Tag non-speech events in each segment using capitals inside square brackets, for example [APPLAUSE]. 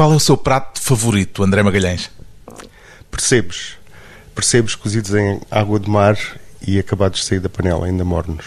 Qual é o seu prato favorito, André Magalhães? Percebes? Percebes cozidos em água de mar e acabados de sair da panela, ainda mornos.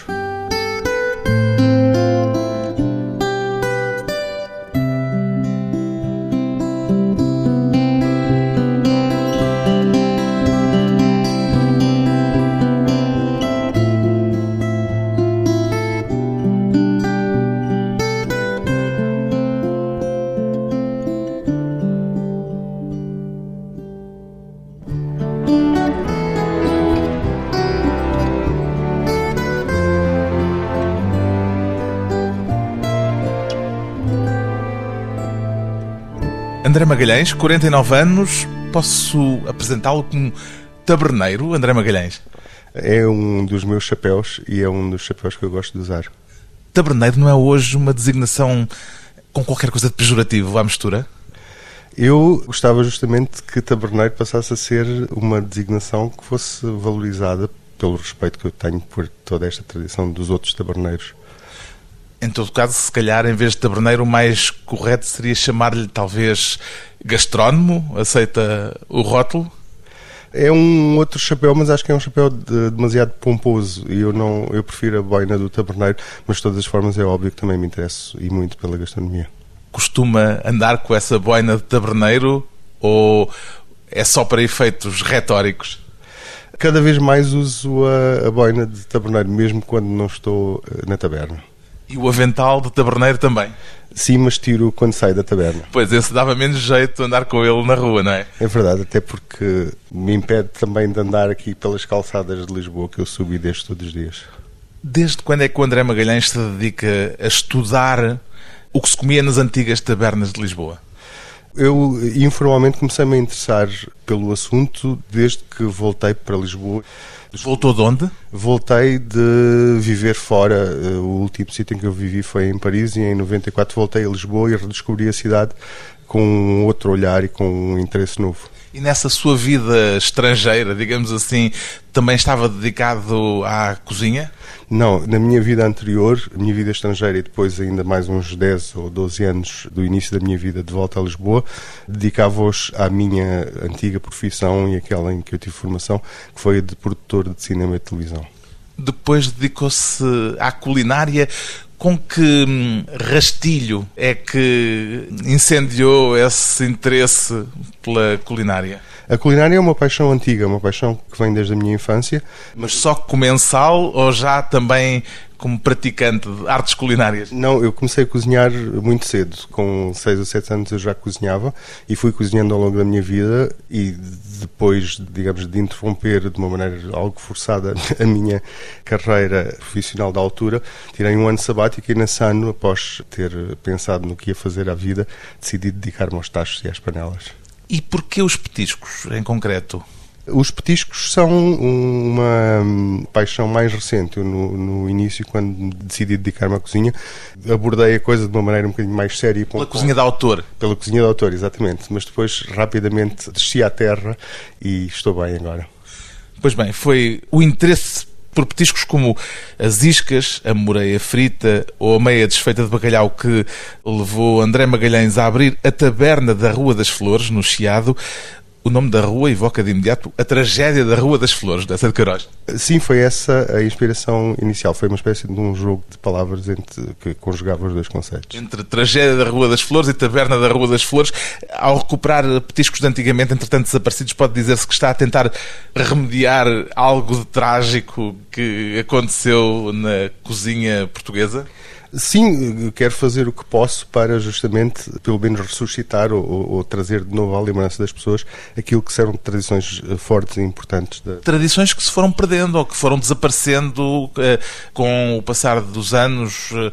André Magalhães, 49 anos, posso apresentá-lo como taberneiro, André Magalhães? É um dos meus chapéus e é um dos chapéus que eu gosto de usar. Taberneiro não é hoje uma designação com qualquer coisa de pejorativo à mistura? Eu gostava justamente que taberneiro passasse a ser uma designação que fosse valorizada pelo respeito que eu tenho por toda esta tradição dos outros taberneiros. Em todo caso, se calhar, em vez de taberneiro, o mais correto seria chamar-lhe talvez gastrónomo? Aceita o rótulo? É um outro chapéu, mas acho que é um chapéu de, demasiado pomposo e eu não eu prefiro a boina do taberneiro, mas de todas as formas é óbvio que também me interesso e muito pela gastronomia. Costuma andar com essa boina de taberneiro ou é só para efeitos retóricos? Cada vez mais uso a, a boina de taberneiro, mesmo quando não estou eh, na taberna. E o avental de taberneiro também? Sim, mas tiro quando saio da taberna. Pois, esse dava menos jeito de andar com ele na rua, não é? É verdade, até porque me impede também de andar aqui pelas calçadas de Lisboa, que eu subi desde todos os dias. Desde quando é que o André Magalhães se dedica a estudar o que se comia nas antigas tabernas de Lisboa? Eu informalmente comecei-me a interessar pelo assunto desde que voltei para Lisboa. Voltou de onde? Voltei de viver fora. O último sítio em que eu vivi foi em Paris e em 94 voltei a Lisboa e redescobri a cidade com outro olhar e com um interesse novo. E nessa sua vida estrangeira, digamos assim, também estava dedicado à cozinha? Não, na minha vida anterior, a minha vida estrangeira e depois ainda mais uns 10 ou 12 anos do início da minha vida de volta a Lisboa, dedicava-os à minha antiga profissão e aquela em que eu tive formação, que foi a de produtor de cinema e televisão. Depois dedicou-se à culinária. Com que hum, rastilho é que incendiou esse interesse pela culinária? A culinária é uma paixão antiga, uma paixão que vem desde a minha infância. Mas só comensal ou já também como praticante de artes culinárias? Não, eu comecei a cozinhar muito cedo. Com 6 ou 7 anos eu já cozinhava e fui cozinhando ao longo da minha vida e depois, digamos, de interromper de uma maneira algo forçada [LAUGHS] a minha carreira profissional da altura, tirei um ano sabático e nesse ano, após ter pensado no que ia fazer à vida, decidi dedicar-me aos tachos e às panelas. E porquê os petiscos, em concreto? Os petiscos são uma paixão mais recente. Eu, no, no início, quando decidi dedicar-me à cozinha, abordei a coisa de uma maneira um bocadinho mais séria. Pela cozinha de autor? Pela cozinha de autor, exatamente. Mas depois, rapidamente, desci à terra e estou bem agora. Pois bem, foi o interesse por petiscos como as iscas, a moreia frita ou a meia desfeita de bacalhau que levou André Magalhães a abrir a taberna da Rua das Flores, no Chiado. O nome da rua evoca de imediato a tragédia da Rua das Flores, dessa de Queiroz. Sim, foi essa a inspiração inicial. Foi uma espécie de um jogo de palavras entre, que conjugava os dois conceitos. Entre tragédia da Rua das Flores e taberna da Rua das Flores, ao recuperar petiscos de antigamente, entretanto desaparecidos, pode dizer-se que está a tentar remediar algo de trágico que aconteceu na cozinha portuguesa? Sim, quero fazer o que posso para justamente, pelo menos, ressuscitar ou, ou, trazer de novo à lembrança das pessoas aquilo que serão tradições eh, fortes e importantes. Da... Tradições que se foram perdendo ou que foram desaparecendo eh, com o passar dos anos, eh,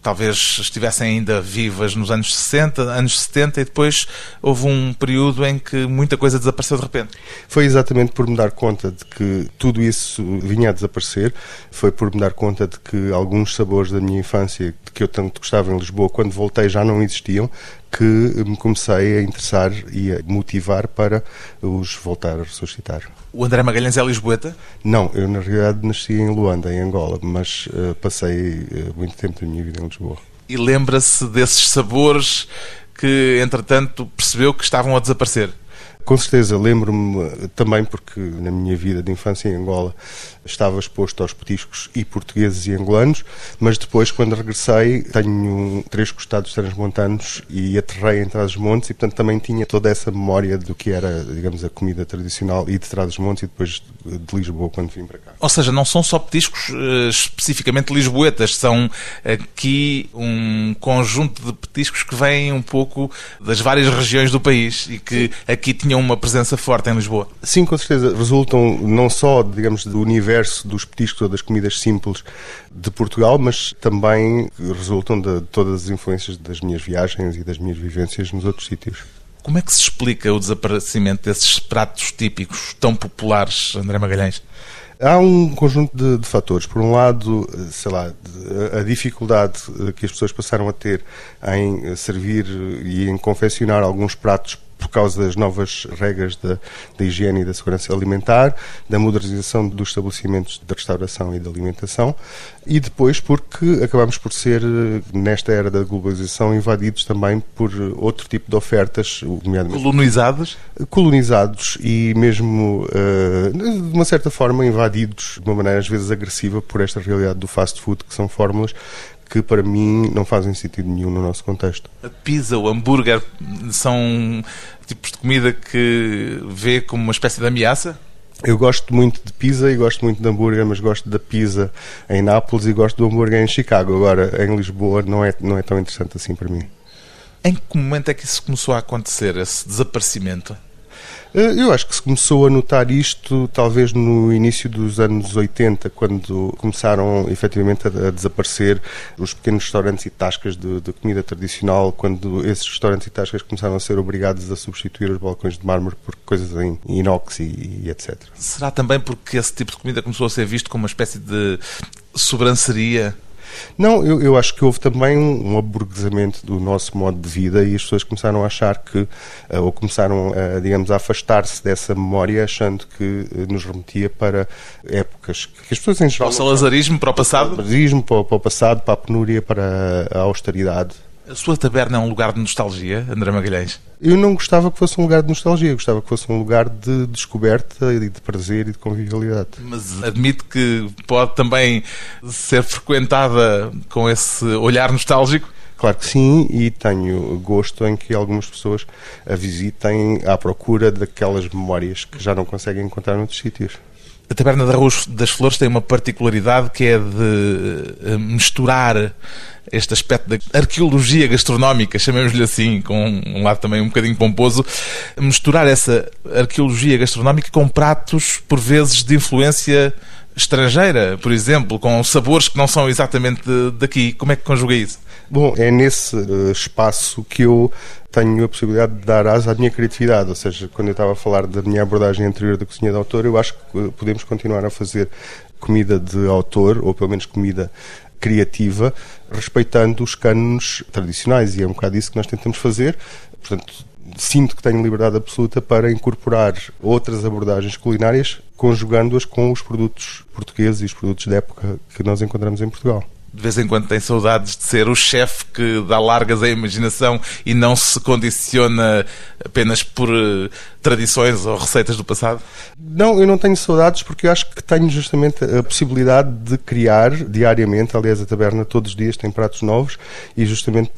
talvez estivessem ainda vivas nos anos 60, anos 70 e depois houve um período em que muita coisa desapareceu de repente. Foi exatamente por me dar conta de que tudo isso vinha a desaparecer, foi por me dar conta de que alguns sabores da minha infância que eu tanto gostava em Lisboa, quando voltei já não existiam, que me comecei a interessar e a motivar para os voltar a ressuscitar. O André Magalhães é lisboeta? Não, eu na realidade nasci em Luanda, em Angola, mas uh, passei uh, muito tempo da minha vida em Lisboa. E lembra-se desses sabores que, entretanto, percebeu que estavam a desaparecer. Com certeza, lembro-me também porque na minha vida de infância em Angola estava exposto aos petiscos e portugueses e angolanos, mas depois, quando regressei, tenho três costados transmontanos e aterrei em Trás-os-Montes e, portanto, também tinha toda essa memória do que era, digamos, a comida tradicional e de Trás-os-Montes e depois de Lisboa, quando vim para cá. Ou seja, não são só petiscos uh, especificamente lisboetas, são aqui um conjunto de petiscos que vêm um pouco das várias regiões do país e que aqui tinham uma presença forte em Lisboa. Sim, com certeza. Resultam não só, digamos, do universo dos petiscos ou das comidas simples de Portugal, mas também resultam de todas as influências das minhas viagens e das minhas vivências nos outros sítios. Como é que se explica o desaparecimento desses pratos típicos tão populares, André Magalhães? Há um conjunto de, de, fatores. Por um lado, sei lá, a dificuldade que as pessoas passaram a ter em servir e em confeccionar alguns pratos por causa das novas regras da, da, higiene e da segurança alimentar, da modernização dos estabelecimentos de restauração e de alimentação, e depois porque acabamos por ser, nesta era da globalização, invadidos também por outro tipo de ofertas, nomeadamente. Colonizados? Colonizados e mesmo, uh, de uma certa forma, invadidos de uma maneira às vezes agressiva por esta realidade do fast food, que são fórmulas que para mim não fazem sentido nenhum no nosso contexto. A pizza, o hambúrguer são tipos de comida que vê como uma espécie de ameaça? Eu gosto muito de pizza e gosto muito de hambúrguer, mas gosto da pizza em Nápoles e gosto do hambúrguer em Chicago. Agora, em Lisboa, não é, não é tão interessante assim para mim. Em que momento é que isso começou a acontecer, esse desaparecimento? Eh, eu acho que se começou a notar isto talvez no início dos anos 80, quando começaram efetivamente a, desaparecer os pequenos restaurantes e tascas de, de, comida tradicional, quando esses restaurantes e tascas começaram a ser obrigados a substituir os balcões de mármore por coisas em inox e, e etc. Será também porque esse tipo de comida começou a ser visto como uma espécie de sobranceria não, eu, eu acho que houve também um, um aburguesamento do nosso modo de vida e as pessoas começaram a achar que, uh, ou começaram, a, digamos, a afastar-se dessa memória, achando que uh, nos remetia para épocas que as pessoas em geral. Para o salazarismo, para o passado? Para o salazarismo, para, para o passado, para a penúria, para a austeridade. A sua taberna é um lugar de nostalgia, André Magalhães? Eu não gostava que fosse um lugar de nostalgia, gostava que fosse um lugar de descoberta e de prazer e de convivialidade. Mas admite que pode também ser frequentada com esse olhar nostálgico? Claro que sim, e tenho gosto em que algumas pessoas a visitem à procura daquelas memórias que já não conseguem encontrar noutros sítios. A Taberna da Rua das Flores tem uma particularidade que é de eh, misturar este aspecto da arqueologia gastronómica, chamemos-lhe assim, com um lado também um bocadinho pomposo, misturar essa arqueologia gastronómica com pratos, por vezes, de influência estrangeira, por exemplo, com sabores que não são exatamente daqui. Como é que conjuga isso? Bom, é nesse uh, espaço que eu tenho a possibilidade de dar asa à minha criatividade, ou seja, quando eu estava a falar da minha abordagem anterior da cozinha de autor, eu acho que uh, podemos continuar a fazer comida de autor, ou pelo menos comida criativa, respeitando os cânones tradicionais, e é um bocado isso que nós tentamos fazer. Portanto, sinto que tenho liberdade absoluta para incorporar outras abordagens culinárias, conjugando-as com os produtos portugueses e os produtos da época que nós encontramos em Portugal de vez em quando tem saudades de ser o chefe que dá largas à imaginação e não se condiciona apenas por uh, tradições ou receitas do passado? Não, eu não tenho saudades porque eu acho que tenho justamente a possibilidade de criar diariamente. Aliás, a taberna todos os dias tem pratos novos e justamente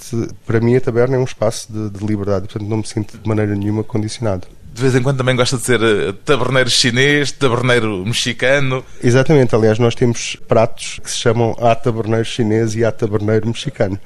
para mim a taberna é um espaço de, de liberdade, portanto não me sinto de maneira nenhuma condicionado de vez em quando também gosta de ser eh, taberneiro chinês, taberneiro mexicano. Exatamente, aliás, nós temos pratos que se chamam a taberneiro chinês e a taberneiro mexicano.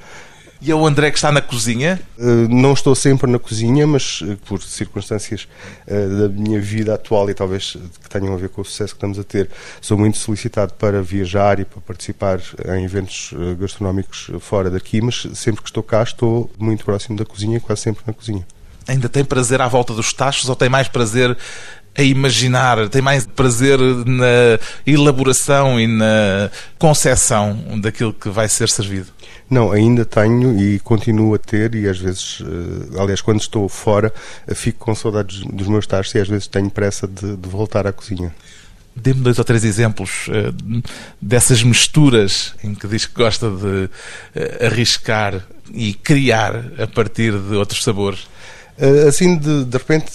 E é o André que está na cozinha? Uh, não estou sempre na cozinha, mas uh, por circunstâncias da minha vida atual e talvez que tenham a ver com o sucesso que estamos a ter, sou muito solicitado para viajar e para participar em eventos gastronómicos fora daqui, mas sempre que estou cá estou muito próximo da cozinha, quase sempre na cozinha ainda tem prazer à volta dos tachos ou tem mais prazer a imaginar, tem mais prazer na elaboração e na concepção daquilo que vai ser servido? Não, ainda tenho e continuo a ter, e às vezes, eh, aliás, quando estou fora, fico com saudades dos meus tachos e às vezes tenho pressa de, de voltar à cozinha. Dê-me dois ou três exemplos uh, dessas misturas em que diz que gosta de uh, arriscar e criar a partir de outros sabores. Uh, assim, de, de repente,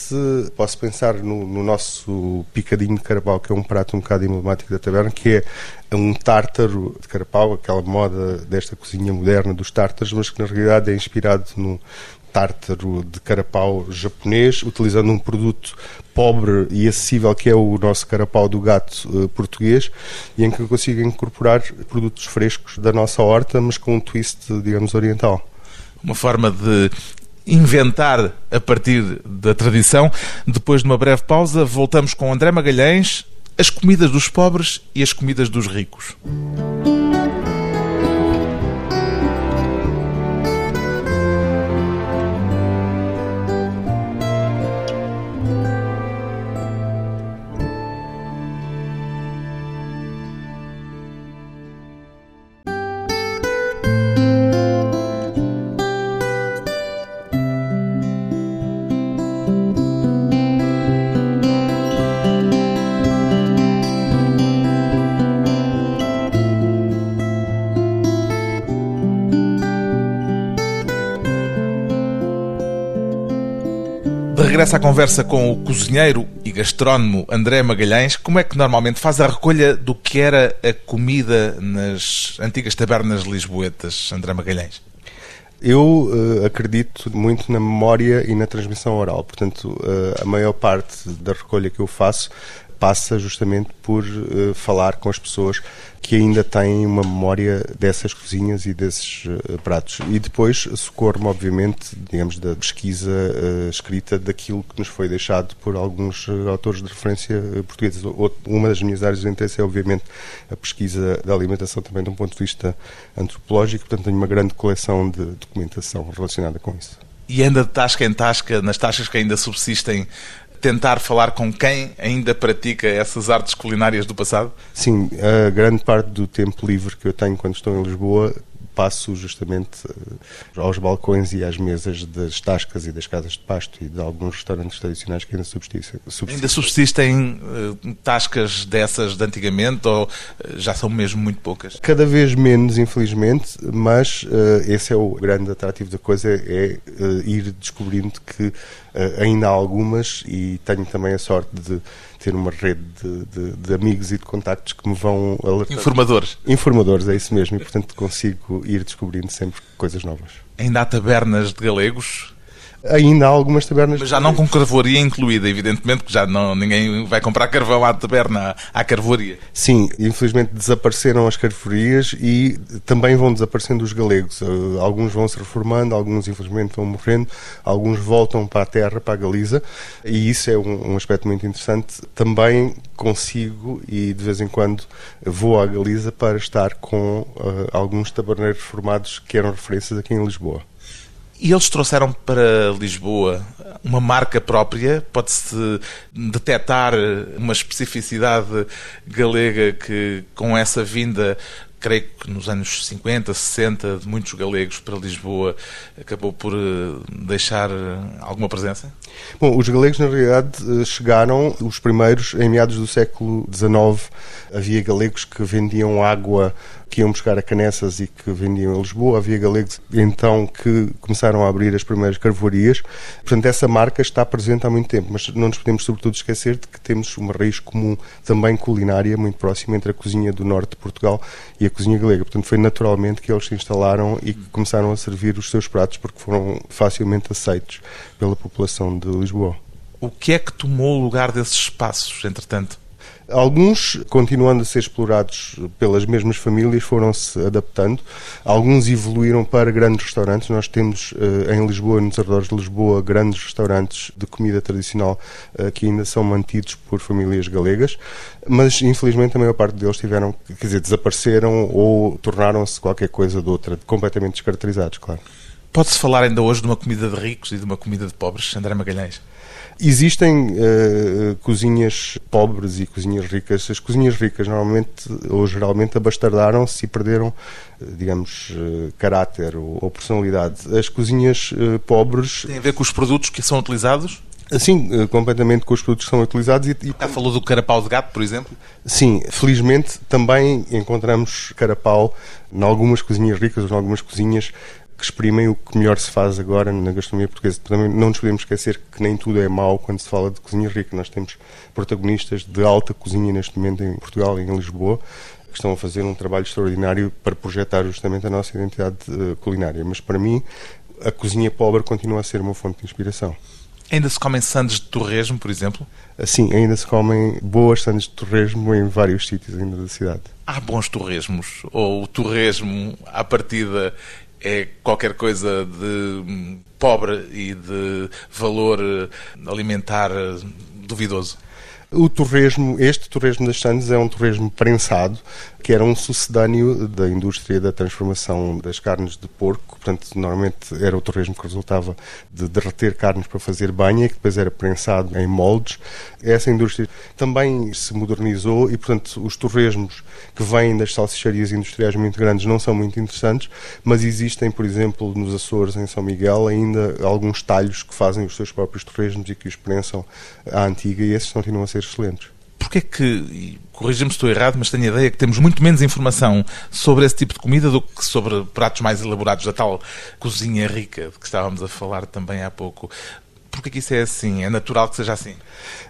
posso pensar no, no, nosso picadinho de carapau, que é um prato um bocado emblemático da taberna, que é um tártaro de carapau, aquela moda desta cozinha moderna dos tártaros, mas que na realidade é inspirado no, tártaro de carapau japonês, utilizando um produto pobre e acessível que é o nosso carapau do gato uh, português e em que eu consigo incorporar produtos frescos da nossa horta, mas com um twist, digamos, oriental. Uma forma de inventar a partir da tradição. Depois de uma breve pausa, voltamos com André Magalhães, as comidas dos pobres e as comidas dos ricos. Regressa à conversa com o cozinheiro e gastrónomo André Magalhães. Como é que normalmente faz a recolha do que era a comida nas antigas tabernas lisboetas, André Magalhães? Eu uh, acredito muito na memória e na transmissão oral. Portanto, uh, a maior parte da recolha que eu faço passa justamente por uh, falar com as pessoas que ainda têm uma memória dessas cozinhas e desses uh, pratos. E depois socorro-me, obviamente, digamos, da pesquisa uh, escrita daquilo que nos foi deixado por alguns autores de referência portugueses. Uma das minhas áreas de interesse é, obviamente, a pesquisa da alimentação também de um ponto de vista antropológico, portanto tenho uma grande coleção de documentação relacionada com isso. E anda de tasca em tasca, nas tascas que ainda subsistem tentar falar com quem ainda pratica essas artes culinárias do passado? Sim, a grande parte do tempo livre que eu tenho quando estou em Lisboa passo justamente eh, aos balcões e às mesas das tascas e das casas de pasto e de alguns restaurantes tradicionais que ainda subsistem. subsistem. Ainda subsistem uh, tascas dessas de antigamente ou uh, já são mesmo muito poucas? Cada vez menos, infelizmente, mas esse é o grande atrativo da coisa, é ir descobrindo que ainda há algumas e tenho também a sorte de ter uma rede de, de, de, amigos e de contactos que me vão alertar. Informadores. Informadores, é isso mesmo, e portanto consigo ir descobrindo sempre coisas novas. Ainda há tabernas de galegos? Ainda há algumas tabernas. Mas já não com carvoaria incluída, evidentemente, que já não, ninguém vai comprar carvão à taberna, à carvoaria. Sim, infelizmente desapareceram as carvoarias e também vão desaparecendo os galegos. Eh, alguns vão se reformando, alguns infelizmente vão morrendo, alguns voltam para a terra, para a Galiza, e isso é um, um aspecto muito interessante. Também consigo e de vez em quando vou à Galiza para estar com uh, alguns taberneiros formados que eram referências aqui em Lisboa. E eles trouxeram para Lisboa uma marca própria, pode-se detectar uma especificidade galega que, com essa vinda, creio que nos anos 50, 60, de muitos galegos para Lisboa, acabou por eh, deixar alguma presença? Bom, os galegos, na realidade, eh, chegaram, os primeiros, em meados do século XIX. Havia galegos que vendiam água que iam buscar a Canessas e que vendiam em Lisboa. Havia galegos então que começaram a abrir as primeiras carvoarias. Portanto, essa marca está presente há muito tempo, mas não nos podemos, sobretudo, esquecer de que temos uma raiz comum também culinária muito próxima entre a cozinha do norte de Portugal e a cozinha galega. Portanto, foi naturalmente que eles se instalaram e começaram a servir os seus pratos porque foram facilmente aceitos pela população de Lisboa. O que é que tomou o lugar desses espaços, entretanto? Alguns, continuando a ser explorados pelas mesmas famílias, foram-se adaptando. Alguns evoluíram para grandes restaurantes. Nós temos eh, em Lisboa, nos arredores de Lisboa, grandes restaurantes de comida tradicional eh, que ainda são mantidos por famílias galegas, mas infelizmente a maior parte deles tiveram, quer dizer, desapareceram ou tornaram-se qualquer coisa de outra, completamente descaracterizados, claro. Pode-se falar ainda hoje de uma comida de ricos e de uma comida de pobres, André Magalhães? Existem uh, cozinhas pobres e cozinhas ricas. As cozinhas ricas normalmente ou geralmente abastardaram-se e perderam, eh, digamos, uh, caráter ou, ou, personalidade. As cozinhas uh, pobres. Tem a ver com os produtos que são utilizados? Sim, completamente com os produtos que são utilizados. E, e... Já falou do carapau de gato, por exemplo? Sim, felizmente também encontramos carapau em algumas cozinhas ricas ou em algumas cozinhas que exprimem o que melhor se faz agora na gastronomia portuguesa. Também não nos podemos esquecer que nem tudo é mau quando se fala de cozinha rica. Nós temos protagonistas de alta cozinha neste momento em Portugal e em Lisboa que estão a fazer um trabalho extraordinário para projetar justamente a nossa identidade uh, culinária. Mas para mim, a cozinha pobre continua a ser uma fonte de inspiração. Ainda se comem sandes de torresmo, por exemplo? Sim, ainda se comem boas sandes de torresmo em vários sítios ainda da cidade. Há bons torresmos? Ou o torresmo, à partida, é qualquer coisa de hum, pobre e de valor eh, alimentar eh, duvidoso? O torresmo, este torresmo das Sandes é um torresmo prensado, que era um sucedâneo da indústria da transformação das carnes de porco. Portanto, normalmente era o torresmo que resultava de derreter carnes para fazer banha, que depois era prensado em moldes. Essa indústria também se modernizou e, portanto, os torresmos que vêm das salsicharias industriais muito grandes não são muito interessantes, mas existem, por exemplo, nos Açores, em São Miguel, ainda alguns talhos que fazem os seus próprios torresmos e que os prensam à antiga e esses continuam a ser excelentes. Porquê que, corrija-me se estou errado, mas tenho a ideia que temos muito menos informação sobre esse tipo de comida do que sobre pratos mais elaborados da tal cozinha rica de que estávamos a falar também há pouco. Porquê que isso é assim? É natural que seja assim?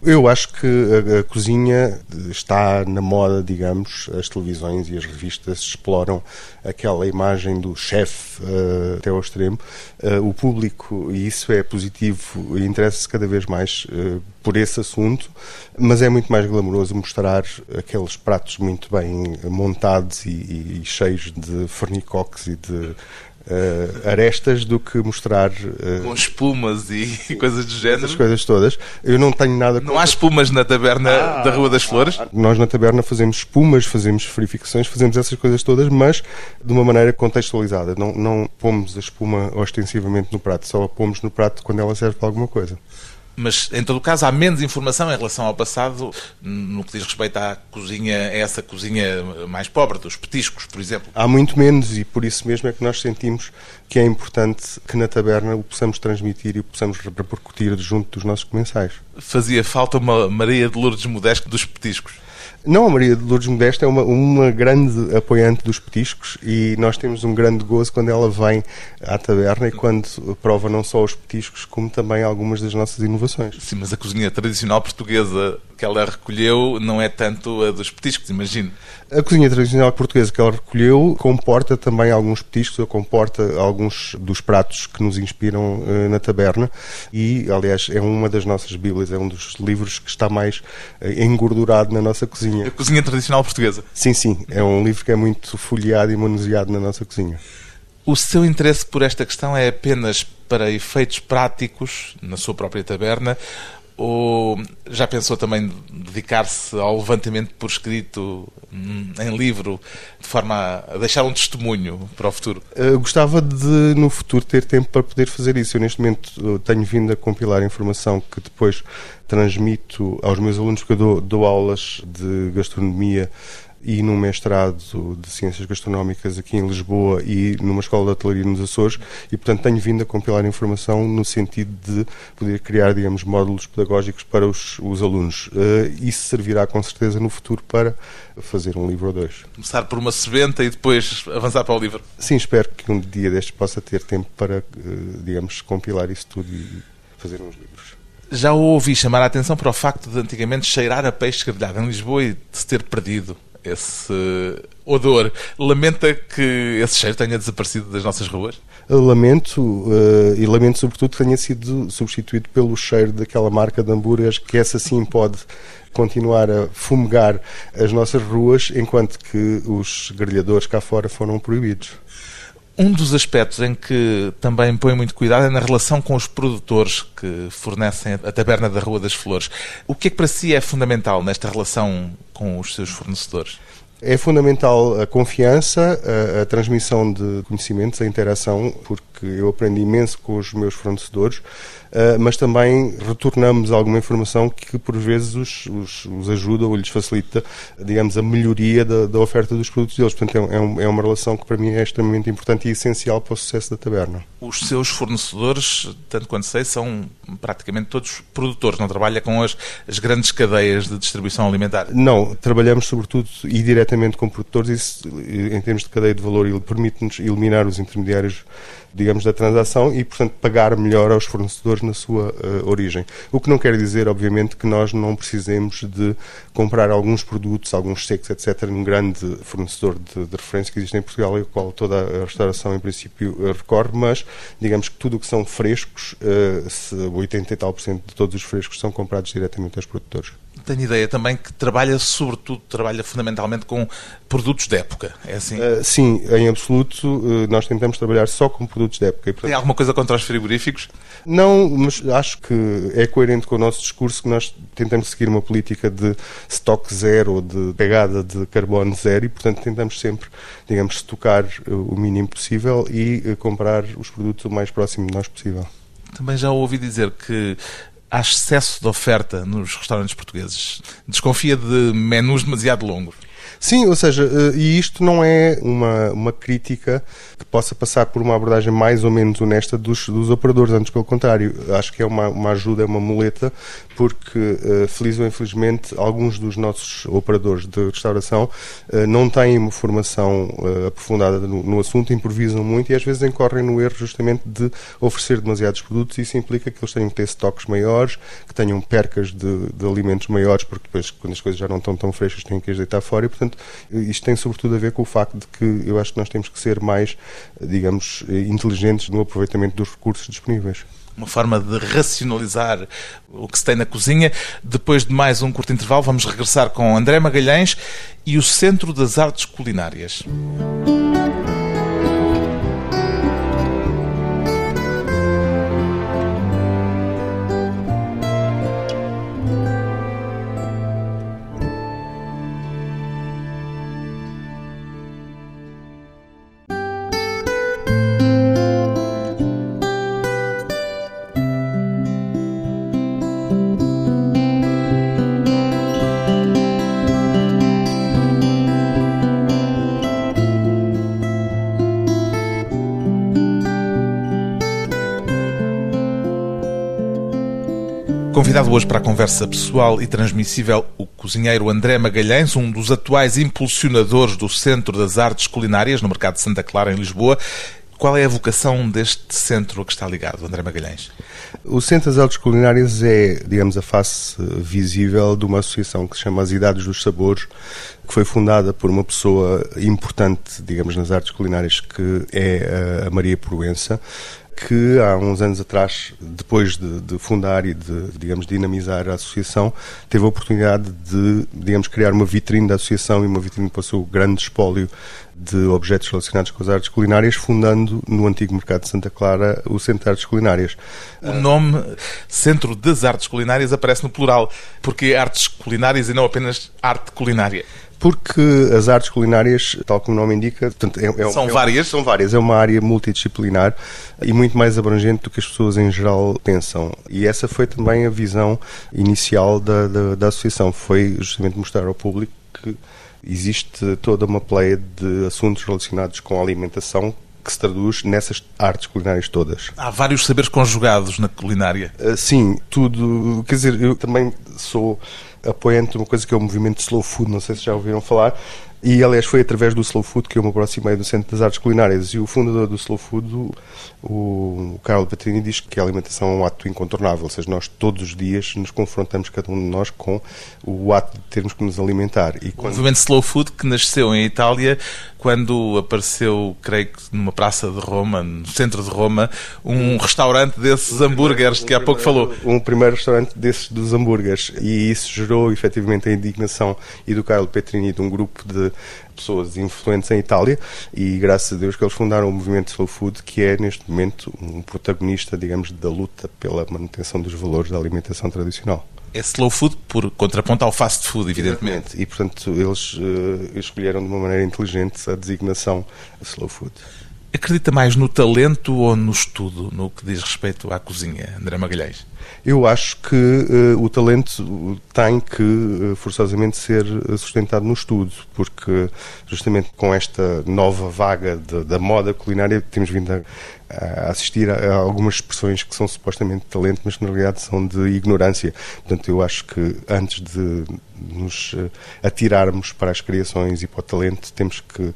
Eu acho que a, a, cozinha está na moda, digamos, as televisões e as revistas exploram aquela imagem do chefe uh, até ao extremo. Uh, o público, e isso é positivo, interessa-se cada vez mais uh, por esse assunto, mas é muito mais glamouroso mostrar aqueles pratos muito bem montados e, e, e cheios de fornicoques e de uh, arestas do que mostrar. Uh, Com espumas e [LAUGHS] coisas do género. As coisas todas. Eu não tenho nada Não há espumas na taberna ah, da Rua das Flores? Ah, nós na taberna fazemos espumas, fazemos verificações, fazemos essas coisas todas, mas de uma maneira contextualizada. Não, não pomos a espuma ostensivamente no prato, só a pomos no prato quando ela serve para alguma coisa. Mas, em todo o caso, há menos informação em relação ao passado no que diz respeito à cozinha, a essa cozinha mais pobre, dos petiscos, por exemplo. Há muito menos e por isso mesmo é que nós sentimos que é importante que na taberna o possamos transmitir e o possamos repercutir junto dos nossos comensais. Fazia falta uma Maria de Lourdes Modesto dos petiscos. Não, a Maria de Lourdes Modesto é uma, uma grande apoiante dos petiscos e nós temos um grande gozo quando ela vem à taberna e quando prova não só os petiscos, como também algumas das nossas inovações. Sim, mas a cozinha tradicional portuguesa que ela recolheu não é tanto a dos petiscos, imagino. A cozinha tradicional portuguesa que ela recolheu comporta também alguns petiscos, ou comporta alguns dos pratos que nos inspiram uh, na taberna e, aliás, é uma das nossas bíblias, é um dos livros que está mais uh, engordurado na nossa cozinha. A cozinha tradicional portuguesa? Sim, sim. É um livro que é muito folheado e manuseado na nossa cozinha. O seu interesse por esta questão é apenas para efeitos práticos na sua própria taberna ou já pensou também dedicar-se ao levantamento por escrito hum, em livro, de forma a deixar um testemunho para o futuro? Eu gostava de, no futuro, ter tempo para poder fazer isso. Eu, neste momento, tenho vindo a compilar informação que depois transmito aos meus alunos, porque eu dou, dou aulas de gastronomia e num mestrado de Ciências Gastronómicas aqui em Lisboa e numa escola de hotelaria nos Açores e, portanto, tenho vindo a compilar informação no sentido de poder criar, digamos, módulos pedagógicos para os, os alunos. Uh, isso servirá com certeza no futuro para fazer um livro ou dois. Começar por uma sebenta e depois avançar para o livro? Sim, espero que um dia destes possa ter tempo para, uh, digamos, compilar isso tudo e fazer uns livros. Já ouvi chamar a atenção para o facto de antigamente cheirar a peixe grelhado em Lisboa e de se ter perdido esse odor. Lamenta que esse cheiro tenha desaparecido das nossas ruas? Lamento, uh, e lamento sobretudo que tenha sido substituído pelo cheiro daquela marca de hambúrgueres que essa sim pode continuar a fumegar as nossas ruas, enquanto que os grelhadores cá fora foram proibidos. Um dos aspectos em que também põe muito cuidado é na relação com os produtores que fornecem a taberna da Rua das Flores. O que é que para si é fundamental nesta relação com os seus fornecedores? É fundamental a confiança, a, a, transmissão de conhecimentos, a interação, porque porque eu aprendi imenso com os meus fornecedores, uh, mas também retornamos alguma informação que por vezes os, os, os ajuda ou lhes facilita, digamos, a melhoria da, da oferta dos produtos deles. Portanto, é, é, é uma relação que para mim é extremamente importante e essencial para o sucesso da taberna. Os seus fornecedores, tanto quanto sei, são praticamente todos produtores, não trabalha com as, as grandes cadeias de distribuição alimentar? Não, trabalhamos sobretudo e diretamente com produtores, isso em termos de cadeia de valor, permite-nos eliminar os intermediários digamos, da transação e, portanto, pagar melhor aos fornecedores na sua uh, origem. O que não quer dizer, obviamente, que nós não precisemos de comprar alguns produtos, alguns secos, etc., num grande fornecedor de, de referência que existe em Portugal e ao qual toda a restauração, em princípio, uh, recorre, mas, digamos que tudo o que são frescos, uh, 80 e tal por cento de todos os frescos são comprados diretamente aos produtores. Tenho ideia também que trabalha, sobretudo, trabalha fundamentalmente com produtos de época, é assim? Uh, sim, em absoluto, uh, nós tentamos trabalhar só com produtos de época. E, portanto... Tem alguma coisa contra os frigoríficos? Não, mas acho que é coerente com o nosso discurso que nós tentamos seguir uma política de estoque zero de pegada de carbono zero e, portanto, tentamos sempre, digamos, estocar o mínimo possível e uh, comprar os produtos o mais próximo de nós possível. Também já ouvi dizer que há excesso de oferta nos restaurantes portugueses. Desconfia de menus demasiado longos. Sim, ou seja, eh, e isto não é uma, uma crítica que possa passar por uma abordagem mais ou menos honesta dos, dos operadores, antes pelo contrário. Acho que é uma, uma ajuda, é uma muleta, porque, eh, feliz ou infelizmente, alguns dos nossos operadores de restauração eh, não têm uma formação aprofundada no, no assunto, improvisam muito e às vezes incorrem no erro justamente de oferecer demasiados produtos e isso implica que eles tenham que ter estoques maiores, que tenham percas de, de alimentos maiores, porque depois, quando as coisas já não estão tão frescas, têm que as deitar fora e, portanto, isto tem sobretudo a ver com o facto de que eu acho que nós temos que ser mais, digamos, inteligentes no aproveitamento dos recursos disponíveis uma forma de racionalizar o que se tem na cozinha. Depois de mais um curto intervalo, vamos regressar com André Magalhães e o Centro das Artes Culinárias. Hoje para a conversa pessoal e transmissível, o cozinheiro André Magalhães, um dos atuais impulsionadores do Centro das Artes Culinárias no mercado de Santa Clara, em Lisboa. Qual é a vocação deste centro a que está ligado, André Magalhães? O Centro das Artes Culinárias é, digamos, a face visível de uma associação que se chama As Idades dos Sabores, que foi fundada por uma pessoa importante, digamos, nas artes culinárias, que é a Maria Proença, que há uns anos atrás, depois de, de, fundar e de, digamos, dinamizar a associação, teve a oportunidade de, digamos, criar uma vitrine da associação e uma vitrine para o seu grande espólio de objetos relacionados com as artes culinárias, fundando no antigo mercado de Santa Clara o Centro de Artes Culinárias. O nome Centro das Artes Culinárias aparece no plural, porque artes culinárias e não apenas arte culinária. Porque as artes culinárias, tal como o nome indica, portanto, é, é, são é, várias? São várias. É uma área multidisciplinar e muito mais abrangente do que as pessoas em geral pensam. E essa foi também a visão inicial da, da, da associação. Foi justamente mostrar ao público que existe toda uma pleia de assuntos relacionados com a alimentação que se traduz nessas artes culinárias todas. Há vários saberes conjugados na culinária. Uh, sim, tudo. Quer dizer, eu também sou apoiante de uma coisa que é o movimento Slow Food, não sei se já ouviram falar, e aliás foi através do Slow Food que eu me aproximei do Centro das Artes Culinárias e o fundador do Slow Food, o, o Carlo Petrini, diz que a alimentação é um ato incontornável, ou seja, nós todos os dias nos confrontamos cada um de nós com o ato de termos que nos alimentar. E quando... O movimento Slow Food que nasceu em Itália quando apareceu, creio que numa praça de Roma, no centro de Roma, um restaurante desses um hambúrgueres que há pouco falou. Um primeiro restaurante desses dos hambúrgueres e isso gerou efetivamente a indignação e do Carlo Petrini de um grupo de pessoas influentes em Itália e graças a Deus que eles fundaram o movimento Slow Food que é neste momento um protagonista, digamos, da luta pela manutenção dos valores da alimentação tradicional. É slow food por contraponto ao fast food, evidentemente. Exatamente. E, portanto, eles uh, escolheram de uma maneira inteligente a designação slow food. Acredita mais no talento ou no estudo, no que diz respeito à cozinha, André Magalhães? Eu acho que uh, o talento tem que uh, forçosamente ser sustentado no estudo, porque justamente com esta nova vaga de, da moda culinária temos vindo a, a assistir a, a, algumas expressões que são supostamente talento, mas que na realidade são de ignorância. Portanto, eu acho que antes de nos atirarmos para as criações e para o talento, temos que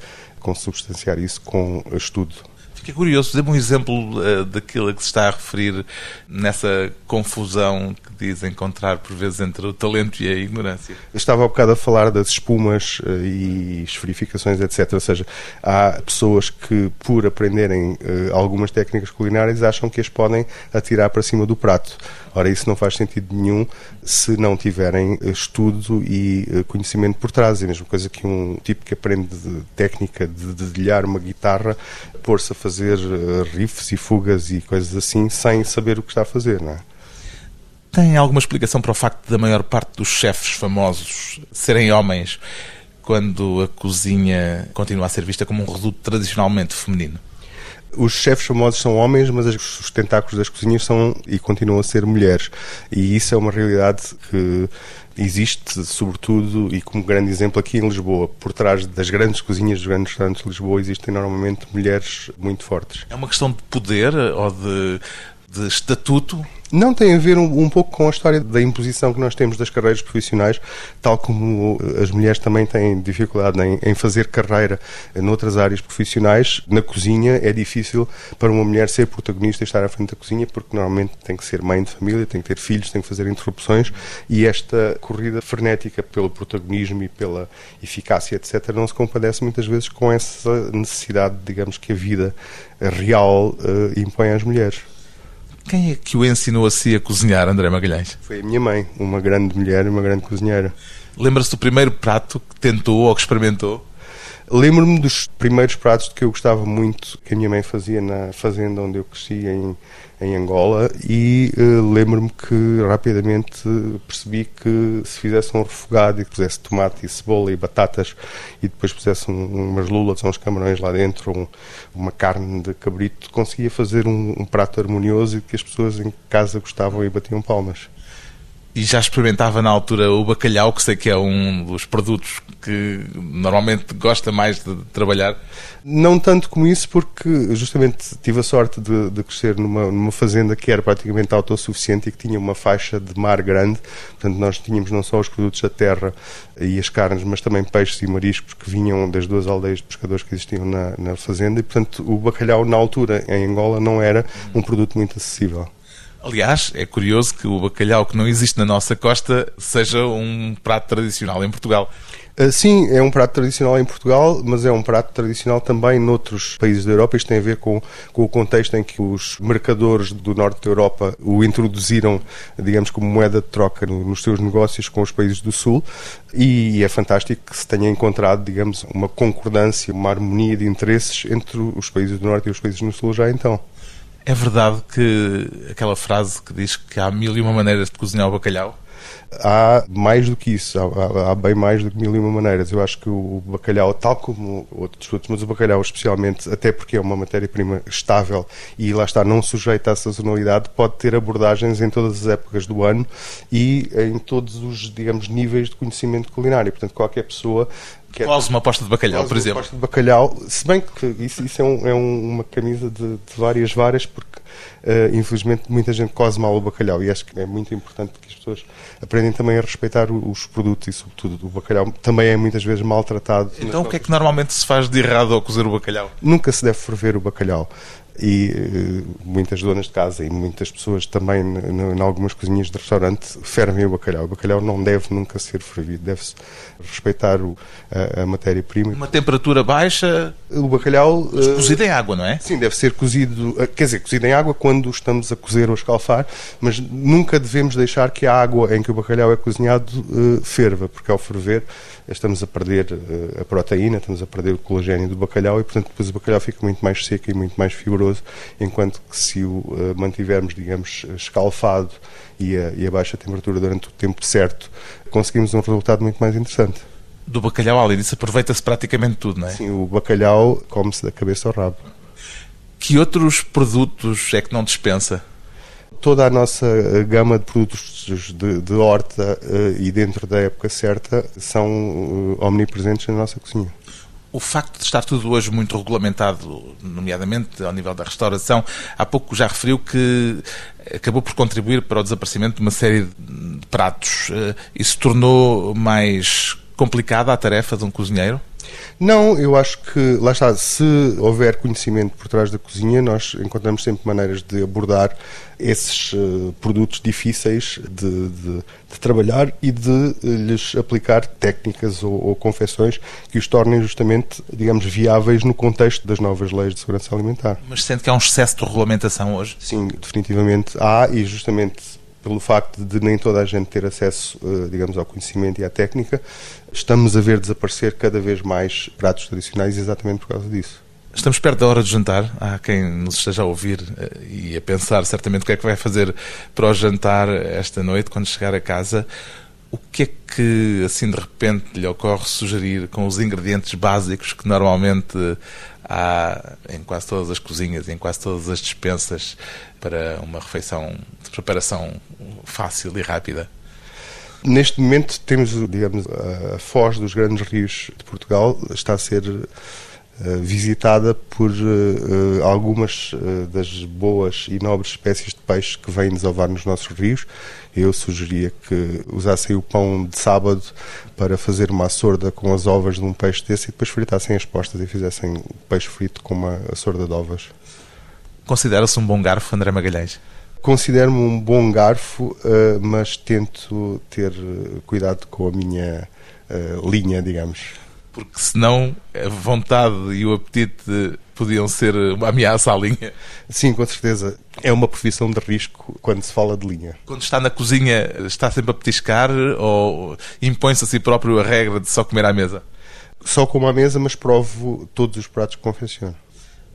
consubstanciar isso com estudo. Fiquei curioso, dê-me um exemplo uh, daquilo a que se está a referir nessa confusão que diz encontrar por vezes entre o talento e a ignorância. Eu estava há bocado a falar das espumas uh, e esferificações, etc. Ou seja, há pessoas que, por aprenderem uh, algumas técnicas culinárias, acham que as podem atirar para cima do prato. Ora, isso não faz sentido nenhum se não tiverem estudo e conhecimento por trás. É a mesma coisa que um tipo que aprende de técnica de dedilhar uma guitarra, pôr-se a fazer riffs e fugas e coisas assim sem saber o que está a fazer, não é? Tem alguma explicação para o facto da maior parte dos chefes famosos serem homens, quando a cozinha continua a ser vista como um reduto tradicionalmente feminino? Os chefes famosos são homens, mas os tentáculos das cozinhas são e continuam a ser mulheres. E isso é uma realidade que existe, sobretudo, e como grande exemplo aqui em Lisboa. Por trás das grandes cozinhas dos grandes restaurantes de Lisboa existem normalmente mulheres muito fortes. É uma questão de poder ou de, de estatuto? Não tem a ver um, um, pouco com a história da imposição que nós temos das carreiras profissionais, tal como as mulheres também têm dificuldade em, em fazer carreira noutras áreas profissionais. Na cozinha é difícil para uma mulher ser protagonista e estar à frente da cozinha, porque normalmente tem que ser mãe de família, tem que ter filhos, tem que fazer interrupções e esta corrida frenética pelo protagonismo e pela eficácia, etc., não se compadece muitas vezes com essa necessidade, digamos, que a vida real uh, impõe às mulheres. Quem é que o ensinou a si a cozinhar, André Magalhães? Foi a minha mãe, uma grande mulher e uma grande cozinheira. Lembra-se do primeiro prato que tentou ou que experimentou? Lembro-me dos primeiros pratos que eu gostava muito que a minha mãe fazia na fazenda onde eu cresci em, em Angola e uh, lembro-me que rapidamente percebi que se fizesse um refogado e que pusesse tomate e cebola e batatas e depois pusesse um, umas lulas ou uns camarões lá dentro, um, uma carne de cabrito, conseguia fazer um, um prato harmonioso e que as pessoas em casa gostavam e batiam palmas e já experimentava na altura o bacalhau, que sei que é um dos produtos que normalmente gosta mais de trabalhar? Não tanto como isso, porque justamente tive a sorte de, de crescer numa, numa, fazenda que era praticamente autossuficiente e que tinha uma faixa de mar grande. Portanto, nós tínhamos não só os produtos da terra e as carnes, mas também peixes e mariscos que vinham das duas aldeias de pescadores que existiam na, na fazenda. E, portanto, o bacalhau, na altura, em Angola, não era um produto muito acessível. Aliás, é curioso que o bacalhau que não existe na nossa costa seja um prato tradicional em Portugal. Uh, sim, é um prato tradicional em Portugal, mas é um prato tradicional também noutros países da Europa. Isto tem a ver com, com o contexto em que os mercadores do norte da Europa o introduziram, digamos, como moeda de troca no, nos seus negócios com os países do sul. E é fantástico que se tenha encontrado, digamos, uma concordância, uma harmonia de interesses entre os países do norte e os países do sul já então. É verdade que aquela frase que diz que há mil e uma maneiras de cozinhar o bacalhau? Há mais do que isso, há, há, bem mais do que mil e uma maneiras. Eu acho que o bacalhau, tal como outros frutos, mas o bacalhau especialmente, até porque é uma matéria-prima estável e lá está, não sujeita à sazonalidade, pode ter abordagens em todas as épocas do ano e em todos os, digamos, níveis de conhecimento culinário. Portanto, qualquer pessoa que é Quase uma pasta de bacalhau, por exemplo. Uma pasta de bacalhau, se bem que isso, isso é, um, é um, uma camisa de, de, várias varas, porque uh, infelizmente muita gente cose mal o bacalhau e acho que é muito importante que as pessoas aprendem também a respeitar os produtos e, sobretudo, o bacalhau também é muitas vezes maltratado. Então, o que é que normalmente se faz de errado ao cozer o bacalhau? Nunca se deve ferver o bacalhau e uh, muitas donas de casa e muitas pessoas também em algumas cozinhas de restaurante fervem o bacalhau. O bacalhau não deve nunca ser fervido, deve-se respeitar o, a, a matéria-prima. Uma temperatura baixa? O bacalhau... Uh, cozido em água, não é? Sim, deve ser cozido, uh, quer dizer, cozido em água quando estamos a cozer ou a escalfar, mas nunca devemos deixar que a água em que o bacalhau é cozinhado ferva, porque ao ferver estamos a perder a proteína, estamos a perder o colagênio do bacalhau e, portanto, depois o bacalhau fica muito mais seco e muito mais fibroso enquanto que se o uh, mantivermos, digamos, escalfado e a, e a baixa temperatura durante o tempo certo, conseguimos um resultado muito mais interessante. Do bacalhau, além disso, aproveita-se praticamente tudo, não é? Sim, o bacalhau come-se da cabeça ao rabo. Que outros produtos é que não dispensa? Toda a nossa eh, gama de produtos de, de horta uh, e dentro da época certa são omnipresentes na nossa cozinha. O facto de estar tudo hoje muito regulamentado, nomeadamente ao nível da restauração, há pouco já referiu que acabou por contribuir para o desaparecimento de uma série de pratos. Isso tornou mais complicada a tarefa de um cozinheiro? Não, eu acho que, lá está, se houver conhecimento por trás da cozinha, nós encontramos sempre maneiras de abordar esses uh, produtos difíceis de, de, de, trabalhar e de uh, lhes aplicar técnicas ou, ou confecções que os tornem justamente, digamos, viáveis no contexto das novas leis de segurança alimentar. Mas sente que há um excesso de regulamentação hoje? Sim, definitivamente há e justamente pelo facto de nem toda a gente ter acesso, eh, digamos, ao conhecimento e à técnica, estamos a ver desaparecer cada vez mais pratos tradicionais exatamente por causa disso. Estamos perto da hora de jantar. Há quem nos esteja a ouvir eh, e a pensar certamente o que é que vai fazer para o jantar esta noite, quando chegar a casa. O que é que, assim de repente, lhe ocorre sugerir com os ingredientes básicos que normalmente há em quase todas as cozinhas, em quase todas as dispensas para uma refeição de preparação fácil e rápida? Neste momento temos, digamos, a foz dos grandes rios de Portugal está a ser visitada por uh, algumas uh, das boas e nobres espécies de peixe que vêm desovar nos nossos rios. Eu sugeria que usassem o pão de sábado para fazer uma sorda com as ovas de um peixe desse e depois fritassem as postas e fizessem peixe frito com uma sorda de ovas. Considera-se um bom garfo, André Magalhães? Considero-me um bom garfo, mas tento ter cuidado com a minha linha, digamos porque senão a vontade e o apetite podiam ser uma ameaça à linha. Sim, com certeza. É uma profissão de risco quando se fala de linha. Quando está na cozinha, está sempre a petiscar ou impõe-se a si próprio a regra de só comer à mesa? Só como à mesa, mas provo todos os pratos que confecciono.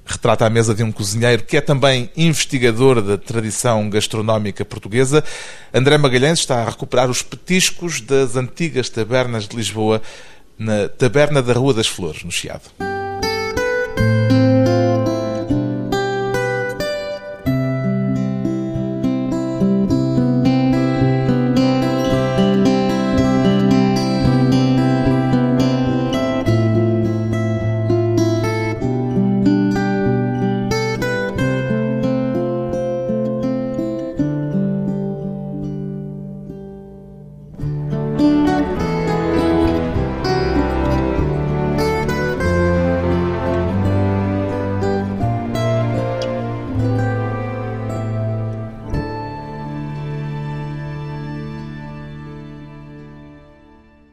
Retrata a mesa de um cozinheiro que é também investigador da tradição gastronómica portuguesa. André Magalhães está a recuperar os petiscos das antigas tabernas de Lisboa na Taberna da Rua das Flores, no Chiado.